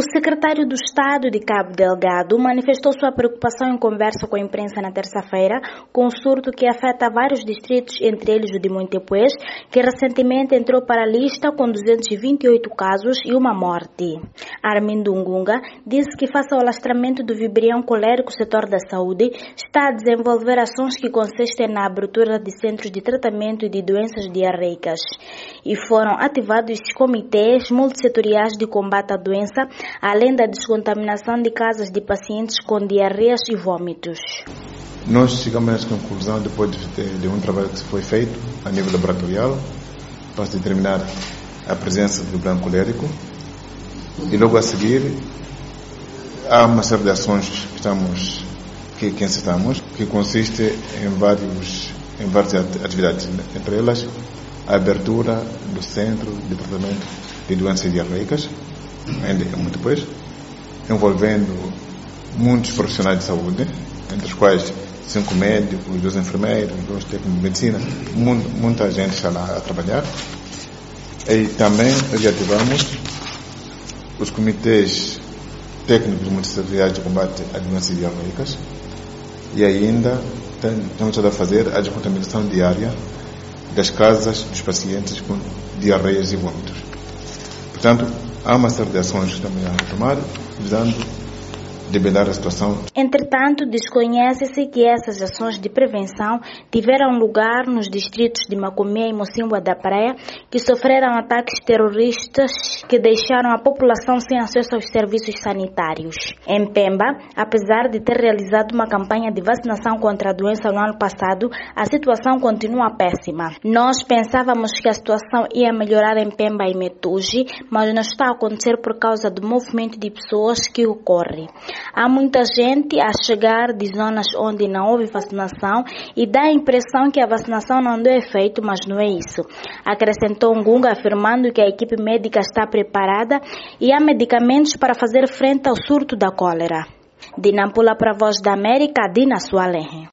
O secretário do Estado de Cabo Delgado manifestou sua preocupação em conversa com a imprensa na terça-feira com o surto que afeta vários distritos, entre eles o de Montepuez, que recentemente entrou para a lista com 228 casos e uma morte. Armindo Ngunga disse que face ao alastramento do vibrião colérico setor da saúde, está a desenvolver ações que consistem na abertura de centros de tratamento de doenças diarreicas e foram ativados comitês multissetoriais de combate à doença além da descontaminação de casas de pacientes com diarreias e vômitos. Nós chegamos a essa conclusão depois de, de um trabalho que foi feito a nível laboratorial para determinar a presença do branco colérico e logo a seguir há uma série de ações que estamos que, que incitamos que consiste em vários em várias atividades. Entre elas a abertura do centro de tratamento de doenças diarreicas ainda muito depois, envolvendo muitos profissionais de saúde, entre os quais cinco médicos, dois enfermeiros, dois técnicos de medicina, muita gente está lá a trabalhar. E também reativamos os comitês técnicos multissetoriais de combate a doenças diarreicas e ainda estamos a fazer a descontaminação diária das casas dos pacientes com diarreias e vômitos. Portanto, há uma de ações também a tomar, visando debelar a situação. Entretanto, desconhece-se que essas ações de prevenção tiveram lugar nos distritos de Macomé e Mocimboa da Praia, que sofreram ataques terroristas que deixaram a população sem acesso aos serviços sanitários. Em Pemba, apesar de ter realizado uma campanha de vacinação contra a doença no ano passado, a situação continua péssima. Nós pensávamos que a situação ia melhorar em Pemba e Metuji, mas não está a acontecer por causa do movimento de pessoas que ocorre. Há muita gente a chegar de zonas onde não houve vacinação e dá a impressão que a vacinação não deu efeito, mas não é isso. Acrescentou Ngunga afirmando que a equipe médica está preparada e há medicamentos para fazer frente ao surto da cólera. De Nampula para a Voz da América, Dina Sualenhe.